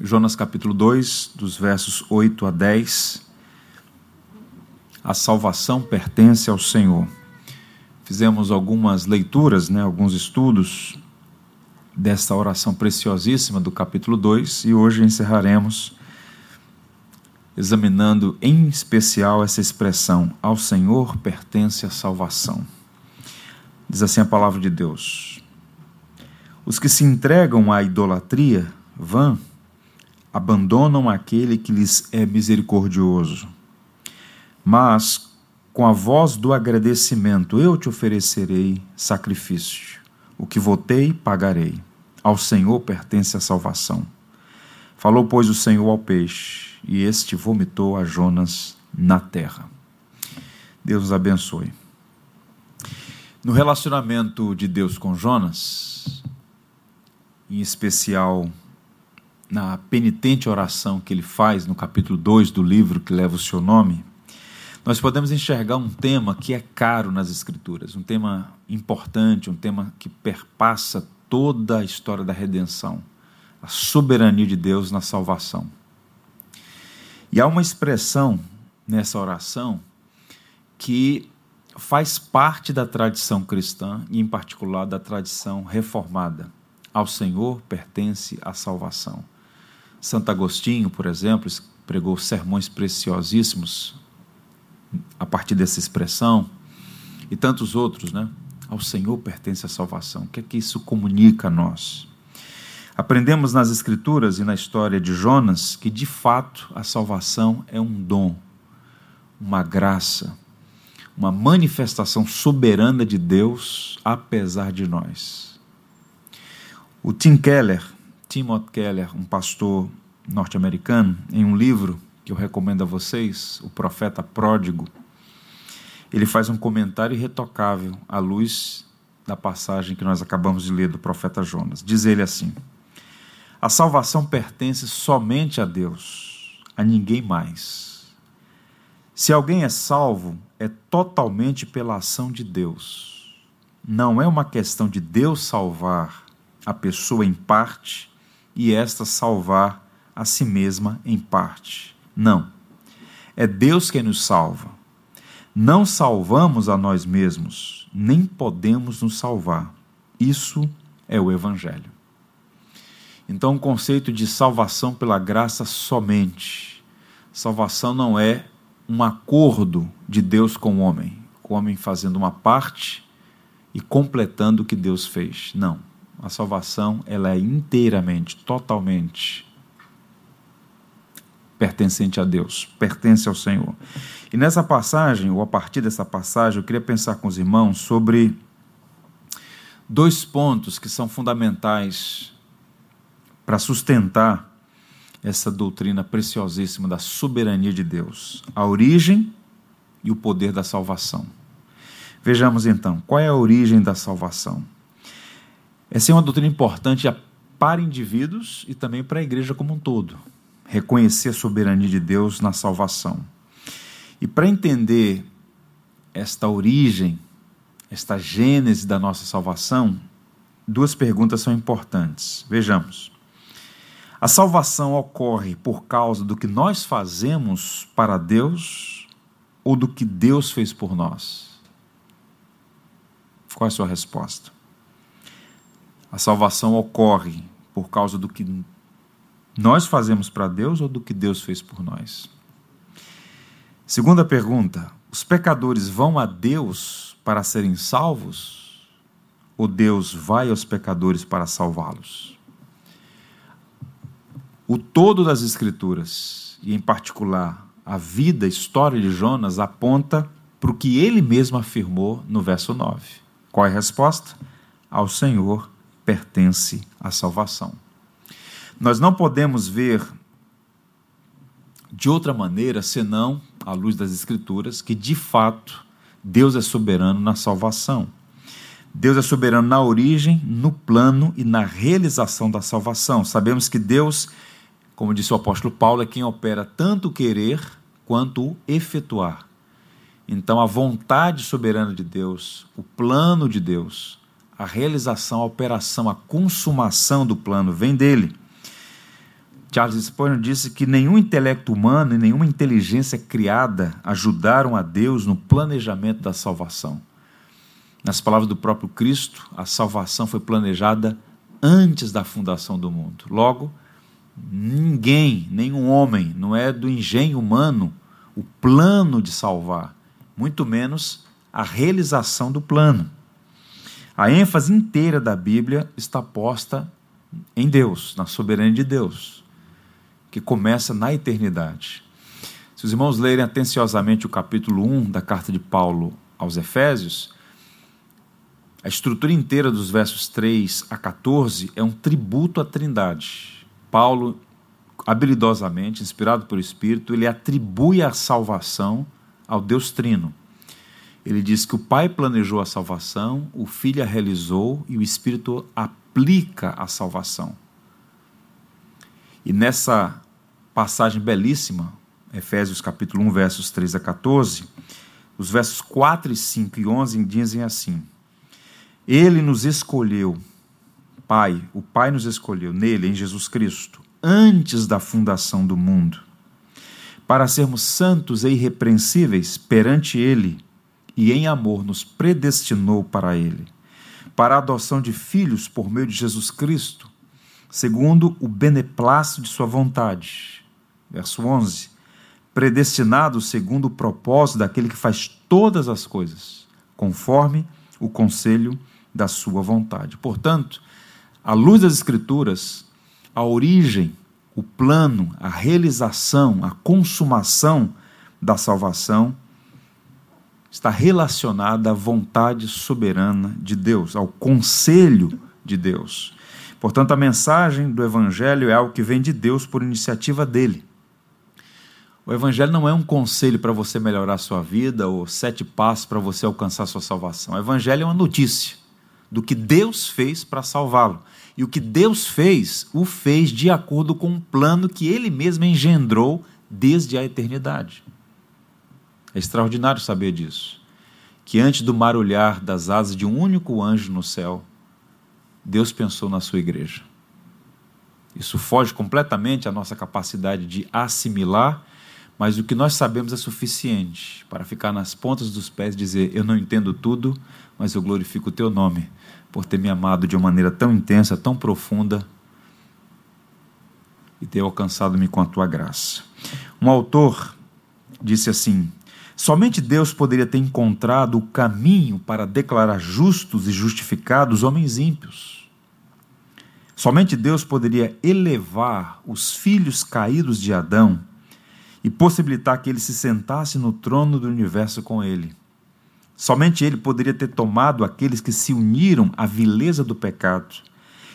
Jonas capítulo 2, dos versos 8 a 10. A salvação pertence ao Senhor. Fizemos algumas leituras, né, alguns estudos desta oração preciosíssima do capítulo 2 e hoje encerraremos examinando em especial essa expressão: Ao Senhor pertence a salvação. Diz assim a palavra de Deus: Os que se entregam à idolatria vã abandonam aquele que lhes é misericordioso. Mas, com a voz do agradecimento, eu te oferecerei sacrifício. O que votei, pagarei. Ao Senhor pertence a salvação. Falou, pois, o Senhor ao peixe, e este vomitou a Jonas na terra. Deus nos abençoe. No relacionamento de Deus com Jonas, em especial na penitente oração que ele faz no capítulo 2 do livro que leva o seu nome, nós podemos enxergar um tema que é caro nas Escrituras, um tema importante, um tema que perpassa toda a história da redenção, a soberania de Deus na salvação. E há uma expressão nessa oração que faz parte da tradição cristã e, em particular, da tradição reformada. Ao Senhor pertence a salvação. Santo Agostinho, por exemplo, pregou sermões preciosíssimos a partir dessa expressão, e tantos outros, né? Ao Senhor pertence a salvação. O que é que isso comunica a nós? Aprendemos nas Escrituras e na história de Jonas que, de fato, a salvação é um dom, uma graça, uma manifestação soberana de Deus, apesar de nós. O Tim Keller, Timothy Keller, um pastor norte-americano, em um livro que eu recomendo a vocês, O Profeta Pródigo, ele faz um comentário irretocável à luz da passagem que nós acabamos de ler do profeta Jonas. Diz ele assim: A salvação pertence somente a Deus, a ninguém mais. Se alguém é salvo, é totalmente pela ação de Deus. Não é uma questão de Deus salvar a pessoa em parte e esta salvar a si mesma em parte. Não. É Deus quem nos salva. Não salvamos a nós mesmos, nem podemos nos salvar. Isso é o Evangelho. Então, o conceito de salvação pela graça somente. Salvação não é um acordo de Deus com o homem, o homem fazendo uma parte e completando o que Deus fez. Não. A salvação ela é inteiramente, totalmente pertencente a Deus, pertence ao Senhor. E nessa passagem, ou a partir dessa passagem, eu queria pensar com os irmãos sobre dois pontos que são fundamentais para sustentar essa doutrina preciosíssima da soberania de Deus: a origem e o poder da salvação. Vejamos então, qual é a origem da salvação? Essa é uma doutrina importante para indivíduos e também para a igreja como um todo. Reconhecer a soberania de Deus na salvação. E para entender esta origem, esta gênese da nossa salvação, duas perguntas são importantes. Vejamos. A salvação ocorre por causa do que nós fazemos para Deus ou do que Deus fez por nós? Qual é a sua resposta? A salvação ocorre por causa do que nós fazemos para Deus ou do que Deus fez por nós? Segunda pergunta: os pecadores vão a Deus para serem salvos? Ou Deus vai aos pecadores para salvá-los? O todo das Escrituras, e em particular a vida, a história de Jonas, aponta para o que ele mesmo afirmou no verso 9. Qual é a resposta? Ao Senhor pertence à salvação. Nós não podemos ver de outra maneira senão, à luz das Escrituras, que de fato Deus é soberano na salvação. Deus é soberano na origem, no plano e na realização da salvação. Sabemos que Deus, como disse o apóstolo Paulo, é quem opera tanto o querer quanto o efetuar. Então, a vontade soberana de Deus, o plano de Deus, a realização, a operação, a consumação do plano vem dele. Charles Spurgeon disse que nenhum intelecto humano e nenhuma inteligência criada ajudaram a Deus no planejamento da salvação. Nas palavras do próprio Cristo, a salvação foi planejada antes da fundação do mundo. Logo, ninguém, nenhum homem, não é do engenho humano o plano de salvar, muito menos a realização do plano. A ênfase inteira da Bíblia está posta em Deus, na soberania de Deus, que começa na eternidade. Se os irmãos lerem atenciosamente o capítulo 1 da carta de Paulo aos Efésios, a estrutura inteira dos versos 3 a 14 é um tributo à Trindade. Paulo, habilidosamente, inspirado pelo Espírito, ele atribui a salvação ao Deus Trino. Ele diz que o Pai planejou a salvação, o Filho a realizou e o Espírito aplica a salvação. E nessa passagem belíssima, Efésios capítulo 1, versos 3 a 14, os versos 4 e 5 e 11 dizem assim: Ele nos escolheu, Pai, o Pai nos escolheu nele, em Jesus Cristo, antes da fundação do mundo, para sermos santos e irrepreensíveis perante Ele e em amor nos predestinou para Ele, para a adoção de filhos por meio de Jesus Cristo, segundo o beneplácito de Sua vontade. Verso 11: Predestinado segundo o propósito daquele que faz todas as coisas, conforme o conselho da Sua vontade. Portanto, à luz das Escrituras, a origem, o plano, a realização, a consumação da salvação está relacionada à vontade soberana de Deus, ao conselho de Deus. Portanto, a mensagem do Evangelho é algo que vem de Deus por iniciativa dele. O Evangelho não é um conselho para você melhorar a sua vida ou sete passos para você alcançar a sua salvação. O Evangelho é uma notícia do que Deus fez para salvá-lo. E o que Deus fez, o fez de acordo com um plano que ele mesmo engendrou desde a eternidade. É extraordinário saber disso. Que antes do marulhar das asas de um único anjo no céu, Deus pensou na sua igreja. Isso foge completamente à nossa capacidade de assimilar, mas o que nós sabemos é suficiente para ficar nas pontas dos pés e dizer: Eu não entendo tudo, mas eu glorifico o teu nome por ter me amado de uma maneira tão intensa, tão profunda e ter alcançado-me com a tua graça. Um autor disse assim: Somente Deus poderia ter encontrado o caminho para declarar justos e justificados homens ímpios. Somente Deus poderia elevar os filhos caídos de Adão e possibilitar que ele se sentasse no trono do universo com ele. Somente ele poderia ter tomado aqueles que se uniram à vileza do pecado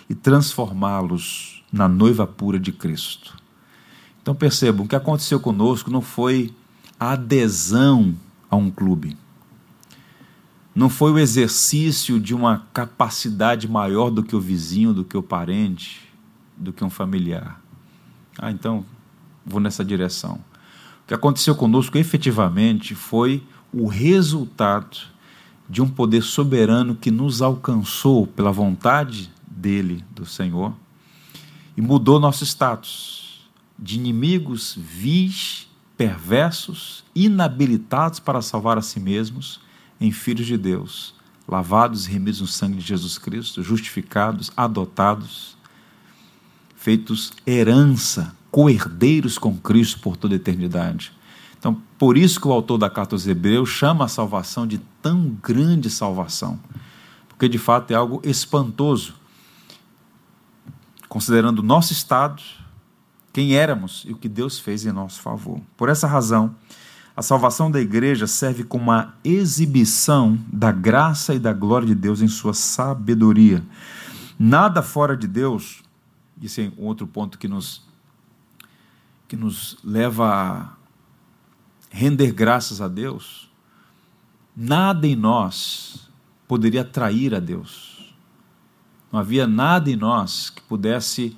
e transformá-los na noiva pura de Cristo. Então percebam, o que aconteceu conosco não foi adesão a um clube. Não foi o exercício de uma capacidade maior do que o vizinho, do que o parente, do que um familiar. Ah, então vou nessa direção. O que aconteceu conosco efetivamente foi o resultado de um poder soberano que nos alcançou pela vontade dele, do Senhor, e mudou nosso status de inimigos vis perversos, inabilitados para salvar a si mesmos, em filhos de Deus, lavados e remidos no sangue de Jesus Cristo, justificados, adotados, feitos herança, coerdeiros com Cristo por toda a eternidade. Então, por isso que o autor da carta aos Hebreus chama a salvação de tão grande salvação, porque de fato é algo espantoso, considerando o nosso estado, quem éramos e o que Deus fez em nosso favor. Por essa razão, a salvação da igreja serve como uma exibição da graça e da glória de Deus em sua sabedoria. Nada fora de Deus, isso é um outro ponto que nos, que nos leva a render graças a Deus. Nada em nós poderia atrair a Deus. Não havia nada em nós que pudesse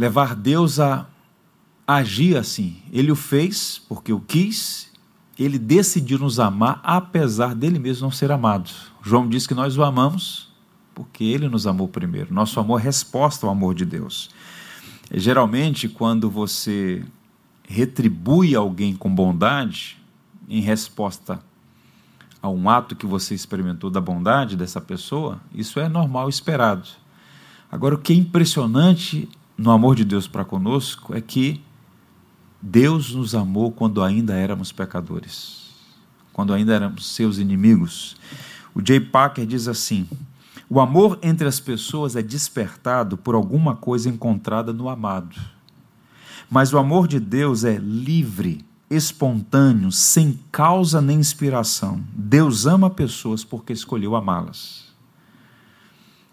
levar Deus a agir assim. Ele o fez porque o quis, ele decidiu nos amar apesar dele mesmo não ser amado. João diz que nós o amamos porque Ele nos amou primeiro. Nosso amor é resposta ao amor de Deus. Geralmente, quando você retribui alguém com bondade, em resposta a um ato que você experimentou da bondade dessa pessoa, isso é normal, esperado. Agora, o que é impressionante no amor de Deus para conosco é que Deus nos amou quando ainda éramos pecadores, quando ainda éramos seus inimigos. O Jay Packer diz assim: o amor entre as pessoas é despertado por alguma coisa encontrada no amado. Mas o amor de Deus é livre, espontâneo, sem causa nem inspiração. Deus ama pessoas porque escolheu amá-las.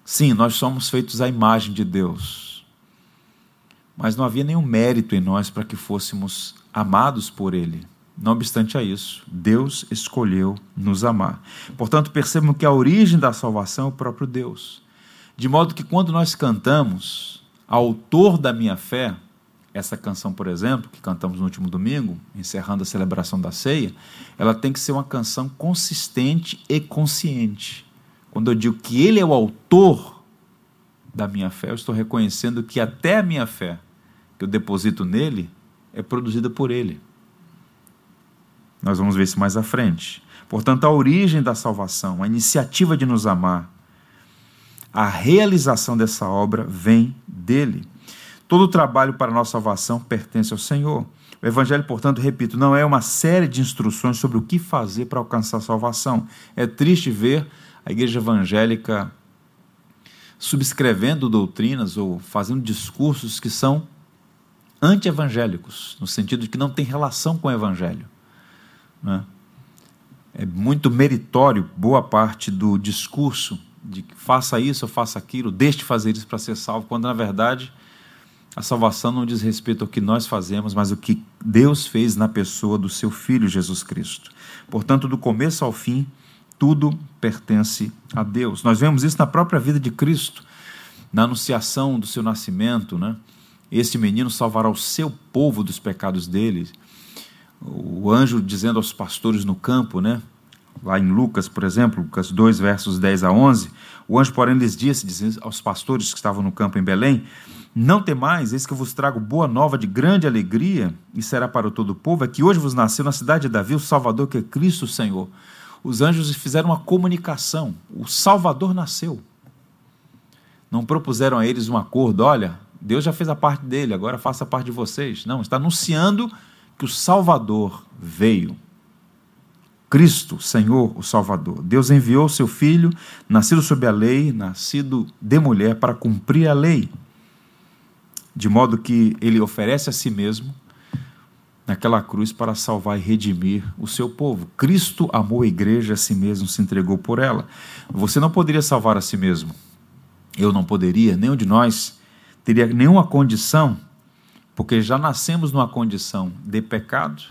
Sim, nós somos feitos à imagem de Deus. Mas não havia nenhum mérito em nós para que fôssemos amados por Ele. Não obstante a isso, Deus escolheu nos amar. Portanto, percebam que a origem da salvação é o próprio Deus. De modo que quando nós cantamos, autor da minha fé, essa canção, por exemplo, que cantamos no último domingo, encerrando a celebração da ceia, ela tem que ser uma canção consistente e consciente. Quando eu digo que ele é o autor da minha fé, eu estou reconhecendo que até a minha fé, que eu deposito nele, é produzida por ele. Nós vamos ver isso mais à frente. Portanto, a origem da salvação, a iniciativa de nos amar, a realização dessa obra vem dele. Todo o trabalho para a nossa salvação pertence ao Senhor. O Evangelho, portanto, repito, não é uma série de instruções sobre o que fazer para alcançar a salvação. É triste ver a igreja evangélica subscrevendo doutrinas ou fazendo discursos que são anti-evangélicos, no sentido de que não tem relação com o Evangelho. Né? É muito meritório boa parte do discurso de que faça isso ou faça aquilo, deixe de fazer isso para ser salvo, quando na verdade a salvação não diz respeito ao que nós fazemos, mas o que Deus fez na pessoa do seu Filho Jesus Cristo. Portanto, do começo ao fim, tudo pertence a Deus. Nós vemos isso na própria vida de Cristo, na anunciação do seu nascimento, né? Este menino salvará o seu povo dos pecados deles o anjo dizendo aos pastores no campo, né? Lá em Lucas, por exemplo, Lucas 2, versos 10 a 11, o anjo, porém, lhes disse, dizendo aos pastores que estavam no campo em Belém: Não temais, eis que eu vos trago boa nova de grande alegria, e será para todo o povo, é que hoje vos nasceu na cidade de Davi o Salvador, que é Cristo o Senhor. Os anjos fizeram uma comunicação: o Salvador nasceu. Não propuseram a eles um acordo, olha, Deus já fez a parte dele, agora faça a parte de vocês. Não, está anunciando que o Salvador veio. Cristo, Senhor, o Salvador. Deus enviou seu filho, nascido sob a lei, nascido de mulher, para cumprir a lei. De modo que ele oferece a si mesmo naquela cruz para salvar e redimir o seu povo. Cristo amou a igreja a si mesmo, se entregou por ela. Você não poderia salvar a si mesmo. Eu não poderia, nenhum de nós teria nenhuma condição porque já nascemos numa condição de pecado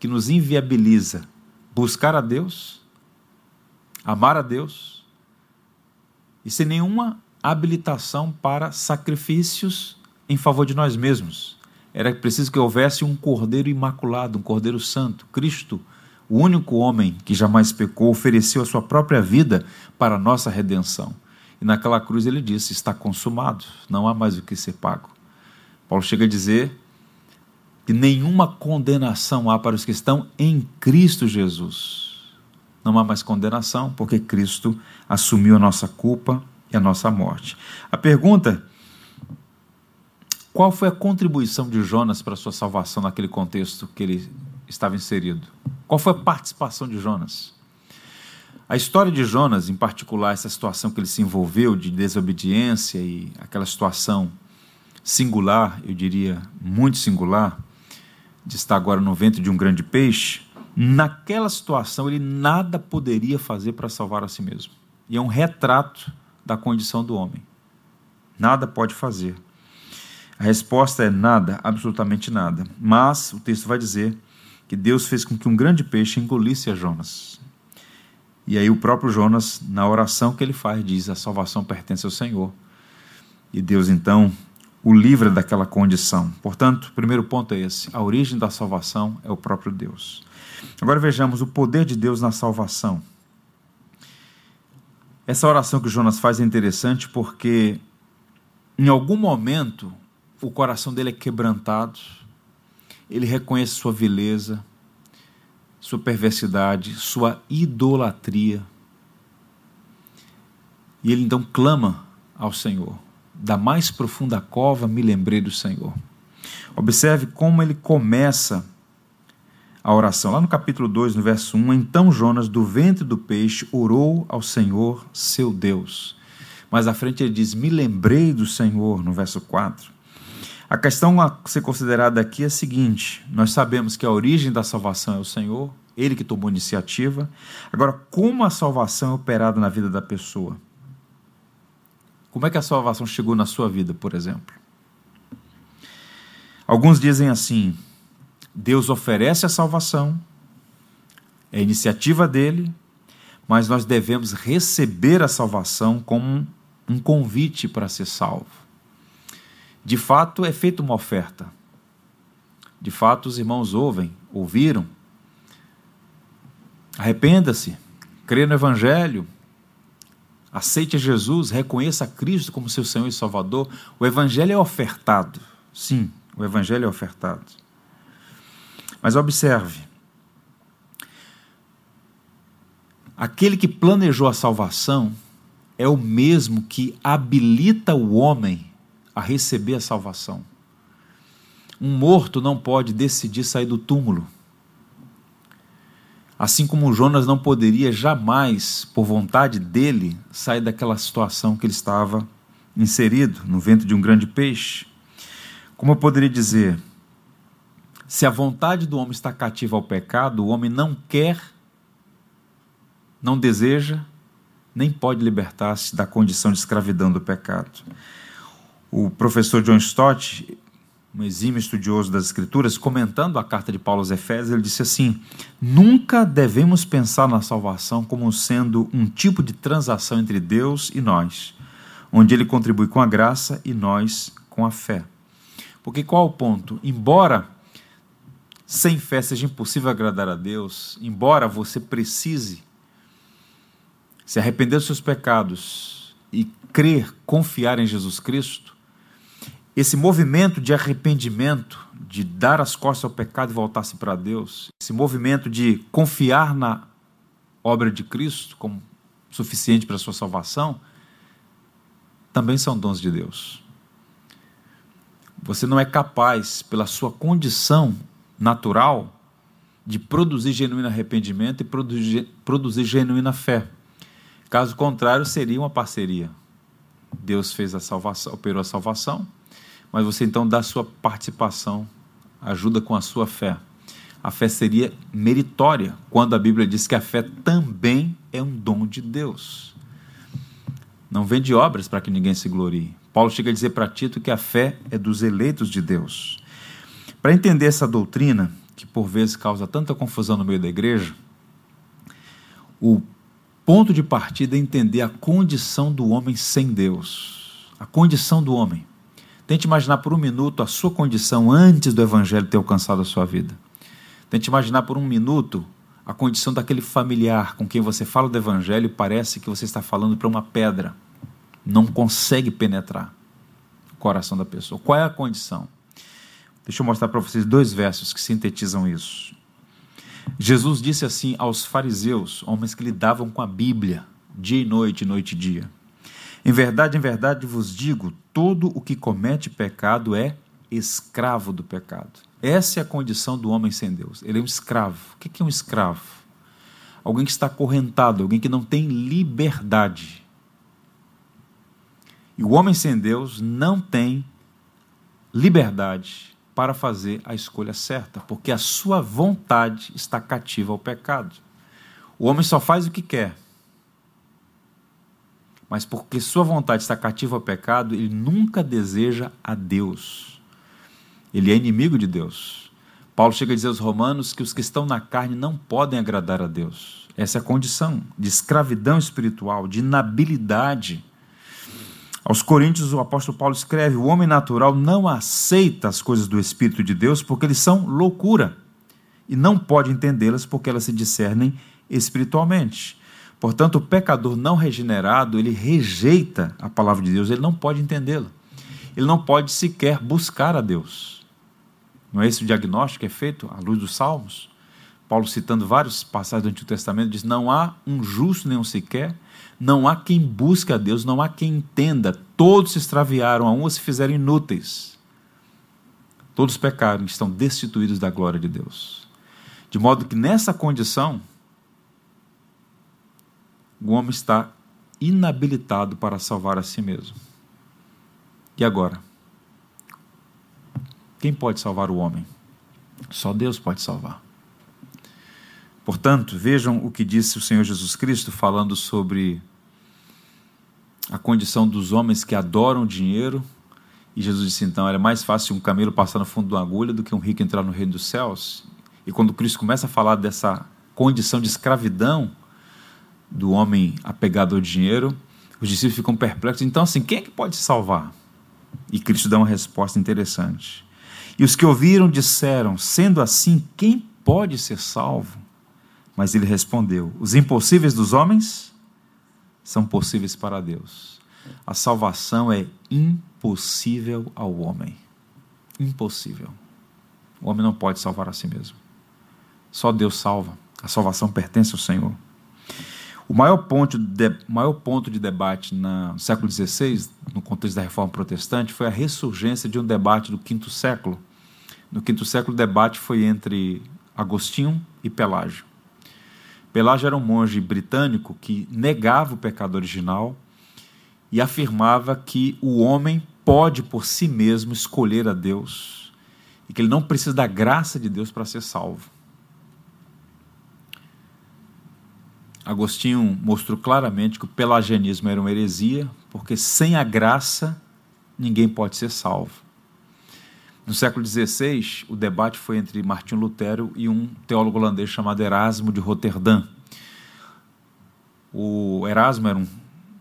que nos inviabiliza buscar a Deus, amar a Deus e sem nenhuma habilitação para sacrifícios em favor de nós mesmos. Era preciso que houvesse um cordeiro imaculado, um cordeiro santo. Cristo, o único homem que jamais pecou, ofereceu a sua própria vida para a nossa redenção. E naquela cruz ele disse: Está consumado, não há mais o que ser pago. Paulo chega a dizer que nenhuma condenação há para os que estão em Cristo Jesus. Não há mais condenação, porque Cristo assumiu a nossa culpa e a nossa morte. A pergunta: qual foi a contribuição de Jonas para a sua salvação naquele contexto que ele estava inserido? Qual foi a participação de Jonas? A história de Jonas, em particular, essa situação que ele se envolveu de desobediência e aquela situação singular, eu diria muito singular, de estar agora no ventre de um grande peixe, naquela situação ele nada poderia fazer para salvar a si mesmo. E é um retrato da condição do homem. Nada pode fazer. A resposta é nada, absolutamente nada. Mas o texto vai dizer que Deus fez com que um grande peixe engolisse a Jonas. E aí o próprio Jonas, na oração que ele faz, diz: a salvação pertence ao Senhor. E Deus então o livra daquela condição. Portanto, o primeiro ponto é esse: a origem da salvação é o próprio Deus. Agora vejamos o poder de Deus na salvação. Essa oração que Jonas faz é interessante porque em algum momento o coração dele é quebrantado, ele reconhece sua vileza, sua perversidade, sua idolatria. E ele então clama ao Senhor. Da mais profunda cova me lembrei do Senhor. Observe como ele começa a oração. Lá no capítulo 2, no verso 1, então Jonas, do ventre do peixe, orou ao Senhor, seu Deus. Mas à frente ele diz: Me lembrei do Senhor, no verso 4. A questão a ser considerada aqui é a seguinte: nós sabemos que a origem da salvação é o Senhor, ele que tomou iniciativa. Agora, como a salvação é operada na vida da pessoa? Como é que a salvação chegou na sua vida, por exemplo? Alguns dizem assim: Deus oferece a salvação, é iniciativa dele, mas nós devemos receber a salvação como um convite para ser salvo. De fato, é feita uma oferta. De fato, os irmãos ouvem, ouviram. Arrependa-se, crê no Evangelho, aceite Jesus, reconheça Cristo como seu Senhor e Salvador. O Evangelho é ofertado. Sim, o Evangelho é ofertado. Mas observe: aquele que planejou a salvação é o mesmo que habilita o homem a receber a salvação. Um morto não pode decidir sair do túmulo. Assim como Jonas não poderia jamais, por vontade dele, sair daquela situação que ele estava inserido no ventre de um grande peixe. Como eu poderia dizer, se a vontade do homem está cativa ao pecado, o homem não quer, não deseja, nem pode libertar-se da condição de escravidão do pecado. O professor John Stott, um exímio estudioso das Escrituras, comentando a carta de Paulo aos Efésios, ele disse assim: Nunca devemos pensar na salvação como sendo um tipo de transação entre Deus e nós, onde ele contribui com a graça e nós com a fé. Porque qual o ponto? Embora sem fé seja impossível agradar a Deus, embora você precise se arrepender dos seus pecados e crer, confiar em Jesus Cristo, esse movimento de arrependimento, de dar as costas ao pecado e voltar-se para Deus, esse movimento de confiar na obra de Cristo como suficiente para a sua salvação, também são dons de Deus. Você não é capaz, pela sua condição natural de produzir genuíno arrependimento e produzir, produzir genuína fé. Caso contrário, seria uma parceria. Deus fez a salvação, operou a salvação, mas você então dá sua participação, ajuda com a sua fé. A fé seria meritória, quando a Bíblia diz que a fé também é um dom de Deus. Não vem de obras para que ninguém se glorie. Paulo chega a dizer para Tito que a fé é dos eleitos de Deus. Para entender essa doutrina, que por vezes causa tanta confusão no meio da igreja, o ponto de partida é entender a condição do homem sem Deus. A condição do homem. Tente imaginar por um minuto a sua condição antes do evangelho ter alcançado a sua vida. Tente imaginar por um minuto a condição daquele familiar com quem você fala do evangelho e parece que você está falando para uma pedra. Não consegue penetrar o coração da pessoa. Qual é a condição? Deixa eu mostrar para vocês dois versos que sintetizam isso. Jesus disse assim aos fariseus, homens que lidavam com a Bíblia, dia e noite, noite e dia: Em verdade, em verdade vos digo: todo o que comete pecado é escravo do pecado. Essa é a condição do homem sem Deus. Ele é um escravo. O que é um escravo? Alguém que está acorrentado, alguém que não tem liberdade. E o homem sem Deus não tem liberdade para fazer a escolha certa, porque a sua vontade está cativa ao pecado. O homem só faz o que quer. Mas porque sua vontade está cativa ao pecado, ele nunca deseja a Deus. Ele é inimigo de Deus. Paulo chega a dizer aos romanos que os que estão na carne não podem agradar a Deus. Essa é a condição de escravidão espiritual, de inabilidade aos Coríntios, o apóstolo Paulo escreve: o homem natural não aceita as coisas do Espírito de Deus porque eles são loucura e não pode entendê-las porque elas se discernem espiritualmente. Portanto, o pecador não regenerado, ele rejeita a palavra de Deus, ele não pode entendê-la. Ele não pode sequer buscar a Deus. Não é esse o diagnóstico que é feito à luz dos Salmos? Paulo, citando várias passagens do Antigo Testamento, diz: Não há um justo nenhum sequer, não há quem busque a Deus, não há quem entenda. Todos se extraviaram, a um se fizeram inúteis. Todos pecaram, estão destituídos da glória de Deus. De modo que nessa condição, o homem está inabilitado para salvar a si mesmo. E agora? Quem pode salvar o homem? Só Deus pode salvar. Portanto, vejam o que disse o Senhor Jesus Cristo falando sobre a condição dos homens que adoram dinheiro. E Jesus disse então: era mais fácil um camelo passar no fundo de uma agulha do que um rico entrar no reino dos céus. E quando Cristo começa a falar dessa condição de escravidão do homem apegado ao dinheiro, os discípulos ficam perplexos. Então, assim, quem é que pode se salvar? E Cristo dá uma resposta interessante. E os que ouviram disseram: sendo assim, quem pode ser salvo? Mas ele respondeu: Os impossíveis dos homens são possíveis para Deus. A salvação é impossível ao homem. Impossível. O homem não pode salvar a si mesmo. Só Deus salva. A salvação pertence ao Senhor. O maior ponto de, maior ponto de debate no século XVI, no contexto da reforma protestante, foi a ressurgência de um debate do quinto século. No quinto século, o debate foi entre Agostinho e Pelágio. Pelágio era um monge britânico que negava o pecado original e afirmava que o homem pode por si mesmo escolher a Deus e que ele não precisa da graça de Deus para ser salvo. Agostinho mostrou claramente que o pelagianismo era uma heresia, porque sem a graça ninguém pode ser salvo. No século XVI, o debate foi entre Martinho Lutero e um teólogo holandês chamado Erasmo de Roterdã. O Erasmo era um,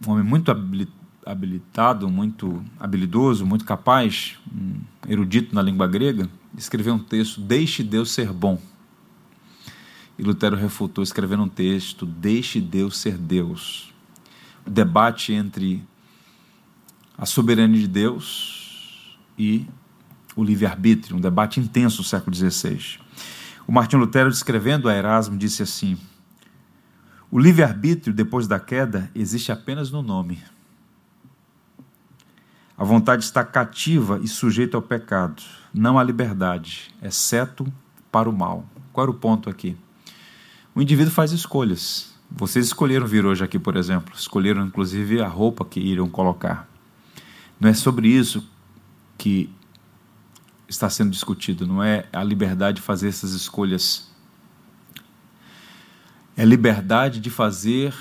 homem muito habilitado, muito habilidoso, muito capaz, um erudito na língua grega. Escreveu um texto, Deixe Deus ser bom. E Lutero refutou escrevendo um texto, Deixe Deus ser Deus. O debate entre a soberania de Deus e o livre-arbítrio, um debate intenso do século XVI. O Martinho Lutero, descrevendo a Erasmo, disse assim: O livre-arbítrio, depois da queda, existe apenas no nome. A vontade está cativa e sujeita ao pecado, não à liberdade, exceto para o mal. Qual era o ponto aqui? O indivíduo faz escolhas. Vocês escolheram vir hoje aqui, por exemplo, escolheram inclusive a roupa que iriam colocar. Não é sobre isso que está sendo discutido, não é a liberdade de fazer essas escolhas. É liberdade de fazer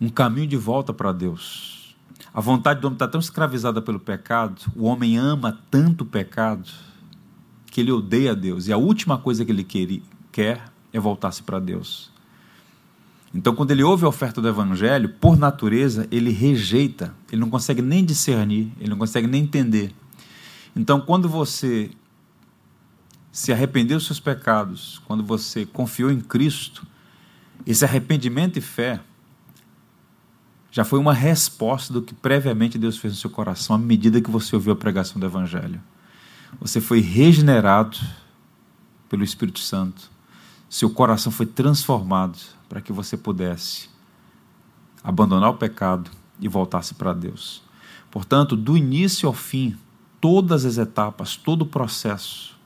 um caminho de volta para Deus. A vontade do homem está tão escravizada pelo pecado, o homem ama tanto o pecado, que ele odeia Deus. E a última coisa que ele quer é voltar-se para Deus. Então, quando ele ouve a oferta do Evangelho, por natureza, ele rejeita, ele não consegue nem discernir, ele não consegue nem entender. Então, quando você se arrependeu dos seus pecados, quando você confiou em Cristo, esse arrependimento e fé já foi uma resposta do que previamente Deus fez no seu coração à medida que você ouviu a pregação do Evangelho. Você foi regenerado pelo Espírito Santo, seu coração foi transformado para que você pudesse abandonar o pecado e voltasse para Deus. Portanto, do início ao fim, todas as etapas, todo o processo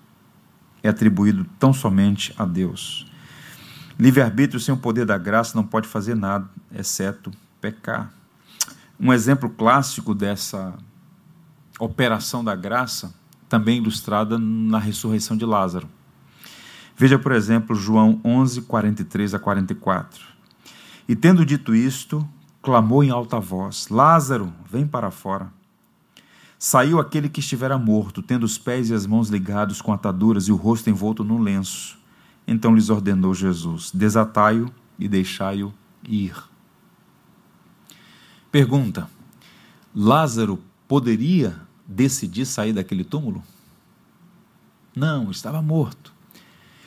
é atribuído tão somente a Deus. Livre-arbítrio sem o poder da graça não pode fazer nada, exceto pecar. Um exemplo clássico dessa operação da graça, também ilustrada na ressurreição de Lázaro. Veja, por exemplo, João 11, 43 a 44. E tendo dito isto, clamou em alta voz: Lázaro, vem para fora. Saiu aquele que estivera morto, tendo os pés e as mãos ligados com ataduras e o rosto envolto num lenço. Então lhes ordenou Jesus: Desatai-o e deixai-o ir. Pergunta: Lázaro poderia decidir sair daquele túmulo? Não, estava morto.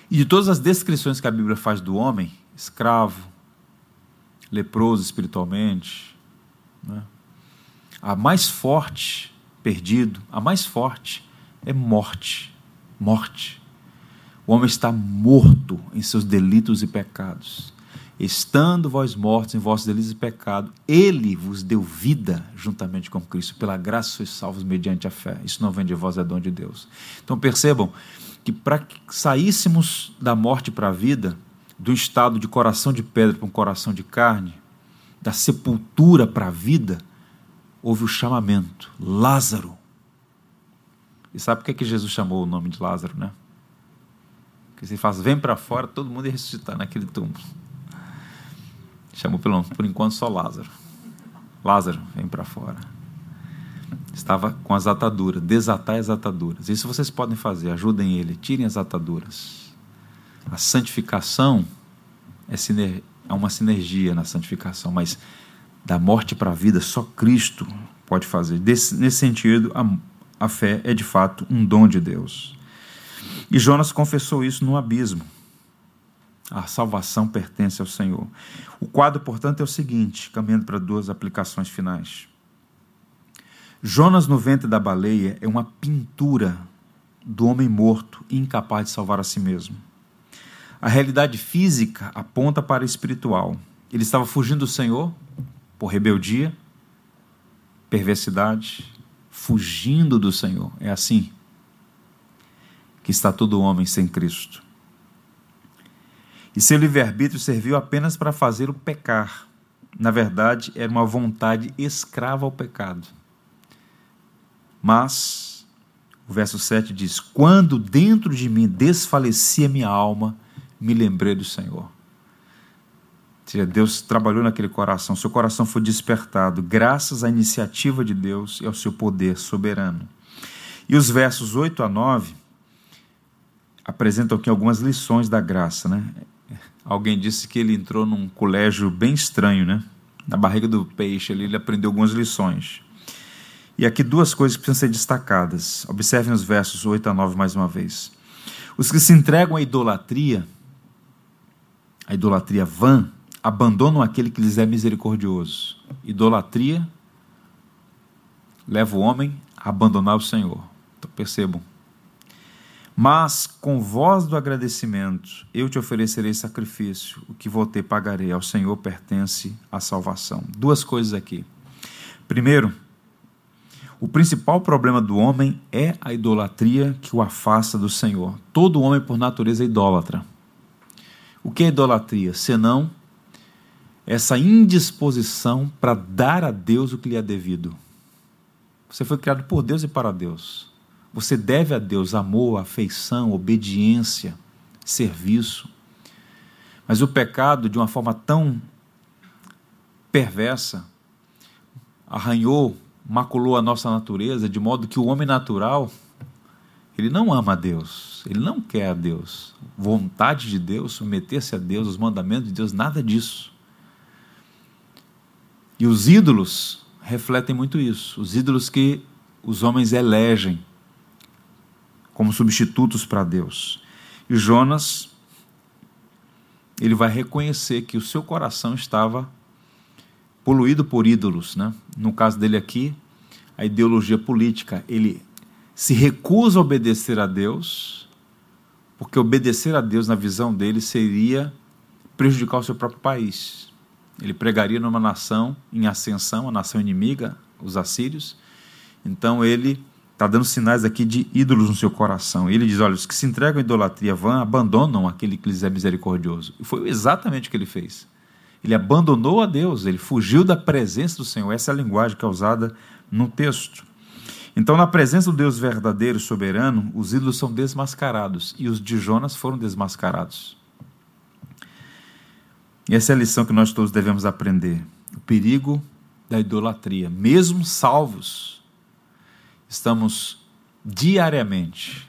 E de todas as descrições que a Bíblia faz do homem, escravo, leproso espiritualmente, né? a mais forte, perdido, a mais forte é morte. Morte. O homem está morto em seus delitos e pecados. Estando vós mortos em vossos delitos e pecados, ele vos deu vida juntamente com Cristo. Pela graça sois salvos mediante a fé. Isso não vem de vós, é dom de Deus. Então percebam que para que saíssemos da morte para a vida, do estado de coração de pedra para um coração de carne, da sepultura para a vida, houve o chamamento. Lázaro. E sabe por que, que Jesus chamou o nome de Lázaro, né? Porque se faz, vem para fora, todo mundo ia ressuscitar naquele túmulo. Chamou pelo, por enquanto só Lázaro. Lázaro, vem para fora. Estava com as ataduras, desatar as ataduras. Isso vocês podem fazer, ajudem ele, tirem as ataduras. A santificação é, há uma sinergia na santificação, mas da morte para a vida só Cristo pode fazer. Desse, nesse sentido, a, a fé é de fato um dom de Deus. E Jonas confessou isso no abismo. A salvação pertence ao Senhor. O quadro, portanto, é o seguinte, caminhando para duas aplicações finais. Jonas no ventre da baleia é uma pintura do homem morto e incapaz de salvar a si mesmo. A realidade física aponta para a espiritual. Ele estava fugindo do Senhor por rebeldia, perversidade, fugindo do Senhor. É assim que está todo homem sem Cristo. E seu livre-arbítrio serviu apenas para fazer o pecar. Na verdade, era uma vontade escrava ao pecado. Mas, o verso 7 diz: Quando dentro de mim desfalecia minha alma, me lembrei do Senhor. Deus trabalhou naquele coração, seu coração foi despertado, graças à iniciativa de Deus e ao seu poder soberano. E os versos 8 a 9 apresentam aqui algumas lições da graça. Né? Alguém disse que ele entrou num colégio bem estranho, né? na barriga do peixe, ali, ele aprendeu algumas lições. E aqui duas coisas precisam ser destacadas. Observem os versos 8 a 9 mais uma vez. Os que se entregam à idolatria a idolatria vã, abandonam aquele que lhes é misericordioso. Idolatria leva o homem a abandonar o Senhor. Então percebam. Mas com voz do agradecimento, eu te oferecerei sacrifício, o que vou ter pagarei. Ao Senhor pertence a salvação. Duas coisas aqui. Primeiro, o principal problema do homem é a idolatria que o afasta do Senhor. Todo homem, por natureza, é idólatra. O que é idolatria? Senão essa indisposição para dar a Deus o que lhe é devido. Você foi criado por Deus e para Deus. Você deve a Deus amor, afeição, obediência, serviço. Mas o pecado, de uma forma tão perversa, arranhou, maculou a nossa natureza, de modo que o homem natural ele não ama a Deus, ele não quer a Deus. Vontade de Deus, submeter-se a Deus, os mandamentos de Deus, nada disso. E os ídolos refletem muito isso. Os ídolos que os homens elegem como substitutos para Deus. E Jonas, ele vai reconhecer que o seu coração estava poluído por ídolos. Né? No caso dele aqui, a ideologia política. Ele se recusa a obedecer a Deus, porque obedecer a Deus, na visão dele, seria prejudicar o seu próprio país. Ele pregaria numa nação em ascensão, a nação inimiga, os assírios. Então ele está dando sinais aqui de ídolos no seu coração. Ele diz: olha, os que se entregam à idolatria vã abandonam aquele que lhes é misericordioso. E foi exatamente o que ele fez. Ele abandonou a Deus, ele fugiu da presença do Senhor. Essa é a linguagem que é usada no texto. Então, na presença do Deus verdadeiro, soberano, os ídolos são desmascarados e os de Jonas foram desmascarados. E essa é a lição que nós todos devemos aprender: o perigo da idolatria. Mesmo salvos, estamos diariamente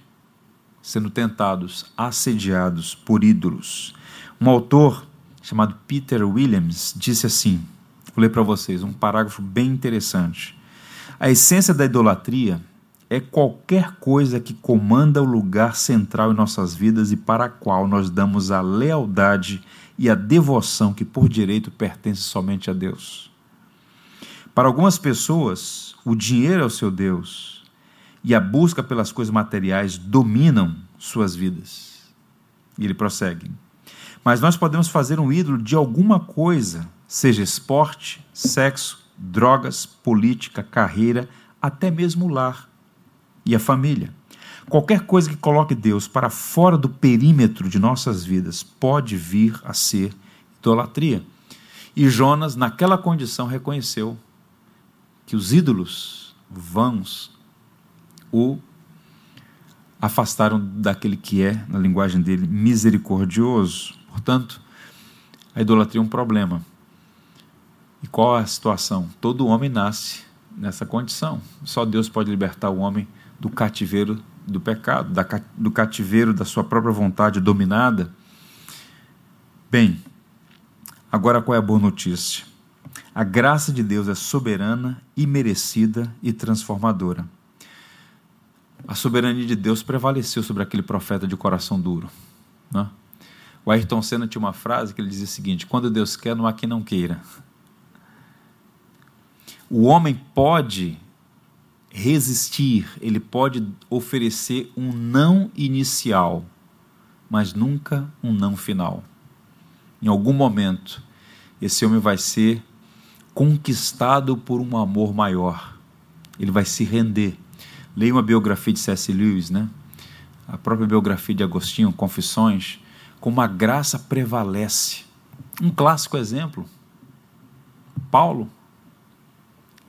sendo tentados, assediados por ídolos. Um autor chamado Peter Williams disse assim: vou ler para vocês um parágrafo bem interessante. A essência da idolatria é qualquer coisa que comanda o lugar central em nossas vidas e para a qual nós damos a lealdade e a devoção que por direito pertence somente a Deus. Para algumas pessoas, o dinheiro é o seu Deus e a busca pelas coisas materiais dominam suas vidas. E ele prossegue. Mas nós podemos fazer um ídolo de alguma coisa, seja esporte, sexo, drogas, política, carreira, até mesmo o lar e a família. Qualquer coisa que coloque Deus para fora do perímetro de nossas vidas pode vir a ser idolatria. E Jonas, naquela condição, reconheceu que os ídolos vãos o afastaram daquele que é, na linguagem dele, misericordioso. Portanto, a idolatria é um problema. E qual a situação? Todo homem nasce nessa condição. Só Deus pode libertar o homem do cativeiro do pecado, do cativeiro da sua própria vontade dominada. Bem, agora qual é a boa notícia? A graça de Deus é soberana, imerecida e transformadora. A soberania de Deus prevaleceu sobre aquele profeta de coração duro. Né? O Ayrton Senna tinha uma frase que ele dizia o seguinte: Quando Deus quer, não há quem não queira. O homem pode resistir, ele pode oferecer um não inicial, mas nunca um não final. Em algum momento, esse homem vai ser conquistado por um amor maior. Ele vai se render. Leia uma biografia de C.S. Lewis, né? A própria biografia de Agostinho, Confissões, como a graça prevalece. Um clássico exemplo. Paulo,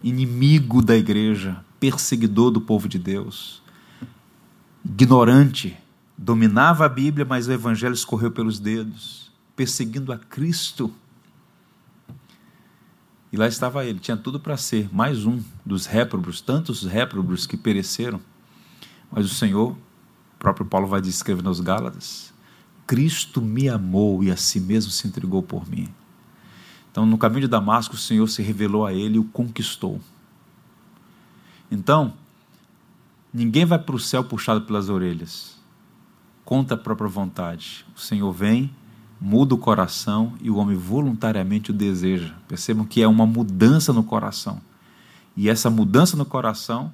inimigo da igreja, perseguidor do povo de Deus, ignorante, dominava a Bíblia, mas o evangelho escorreu pelos dedos, perseguindo a Cristo. E lá estava ele, tinha tudo para ser mais um dos réprobos, tantos réprobos que pereceram. Mas o Senhor, o próprio Paulo vai descrever nos Gálatas, Cristo me amou e a si mesmo se entregou por mim. Então, no caminho de Damasco, o Senhor se revelou a ele e o conquistou. Então, ninguém vai para o céu puxado pelas orelhas, contra a própria vontade. O Senhor vem, muda o coração e o homem voluntariamente o deseja. Percebam que é uma mudança no coração. E essa mudança no coração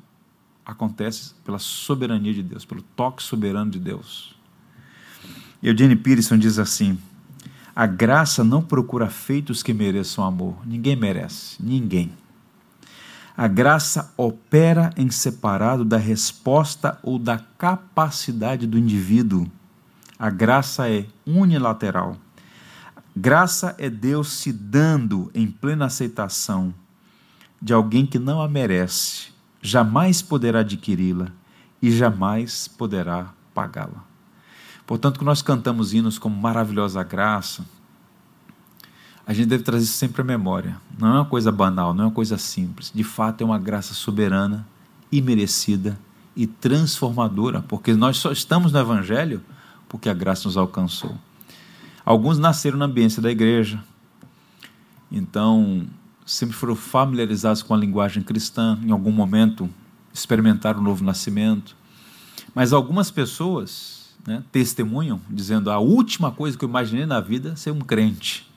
acontece pela soberania de Deus, pelo toque soberano de Deus. Eugene Peterson diz assim: a graça não procura feitos que mereçam amor. Ninguém merece, ninguém. A graça opera em separado da resposta ou da capacidade do indivíduo. A graça é unilateral. Graça é Deus se dando em plena aceitação de alguém que não a merece, jamais poderá adquiri-la e jamais poderá pagá-la. Portanto, que nós cantamos hinos como maravilhosa graça, a gente deve trazer isso sempre à memória. Não é uma coisa banal, não é uma coisa simples. De fato, é uma graça soberana, imerecida e transformadora, porque nós só estamos no Evangelho porque a graça nos alcançou. Alguns nasceram na ambiência da igreja, então sempre foram familiarizados com a linguagem cristã, em algum momento experimentaram o novo nascimento. Mas algumas pessoas né, testemunham, dizendo: a última coisa que eu imaginei na vida é ser um crente.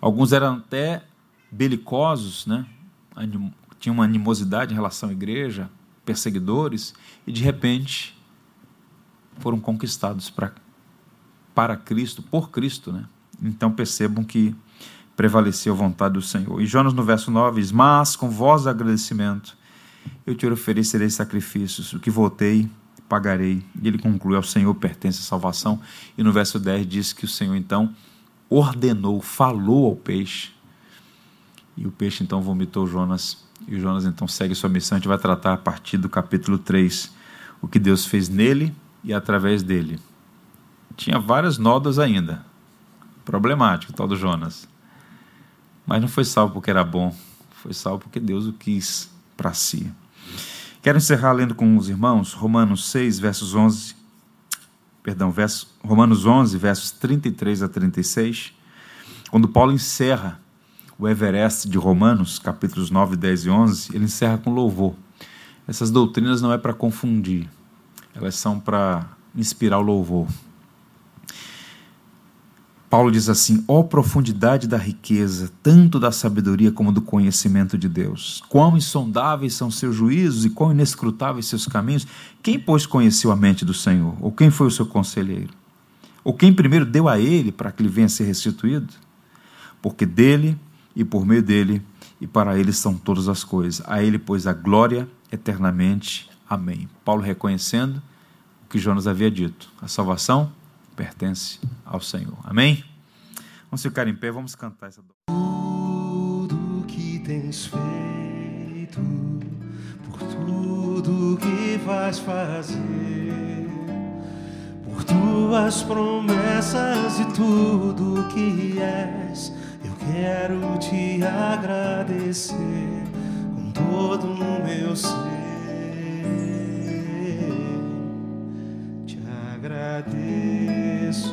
Alguns eram até belicosos, né? tinham uma animosidade em relação à igreja, perseguidores, e de repente foram conquistados pra, para Cristo, por Cristo. Né? Então percebam que prevaleceu a vontade do Senhor. E Jonas no verso 9 diz: Mas com voz de agradecimento eu te oferecerei sacrifícios, o que votei, pagarei. E ele conclui: Ao Senhor pertence a salvação. E no verso 10 diz que o Senhor então ordenou, falou ao peixe. E o peixe então vomitou Jonas. E Jonas então segue sua missão. A gente vai tratar a partir do capítulo 3 o que Deus fez nele e através dele. Tinha várias nodas ainda. Problemático o tal do Jonas. Mas não foi salvo porque era bom. Foi salvo porque Deus o quis para si. Quero encerrar lendo com os irmãos Romanos 6, versos 11 perdão, verso, Romanos 11, versos 33 a 36, quando Paulo encerra o Everest de Romanos, capítulos 9, 10 e 11, ele encerra com louvor. Essas doutrinas não é para confundir, elas são para inspirar o louvor. Paulo diz assim: ó oh, profundidade da riqueza, tanto da sabedoria como do conhecimento de Deus. Quão insondáveis são seus juízos e quão inescrutáveis seus caminhos. Quem, pois, conheceu a mente do Senhor? Ou quem foi o seu conselheiro? Ou quem primeiro deu a ele para que ele venha a ser restituído? Porque dele e por meio dele e para ele são todas as coisas. A ele, pois, a glória eternamente. Amém. Paulo reconhecendo o que Jonas havia dito: a salvação pertence ao Senhor. Amém? Vamos ficar em pé, vamos cantar essa. Tudo que tens feito, por tudo que vais fazer, por tuas promessas e tudo que és, eu quero te agradecer com todo o meu ser. Agradeço,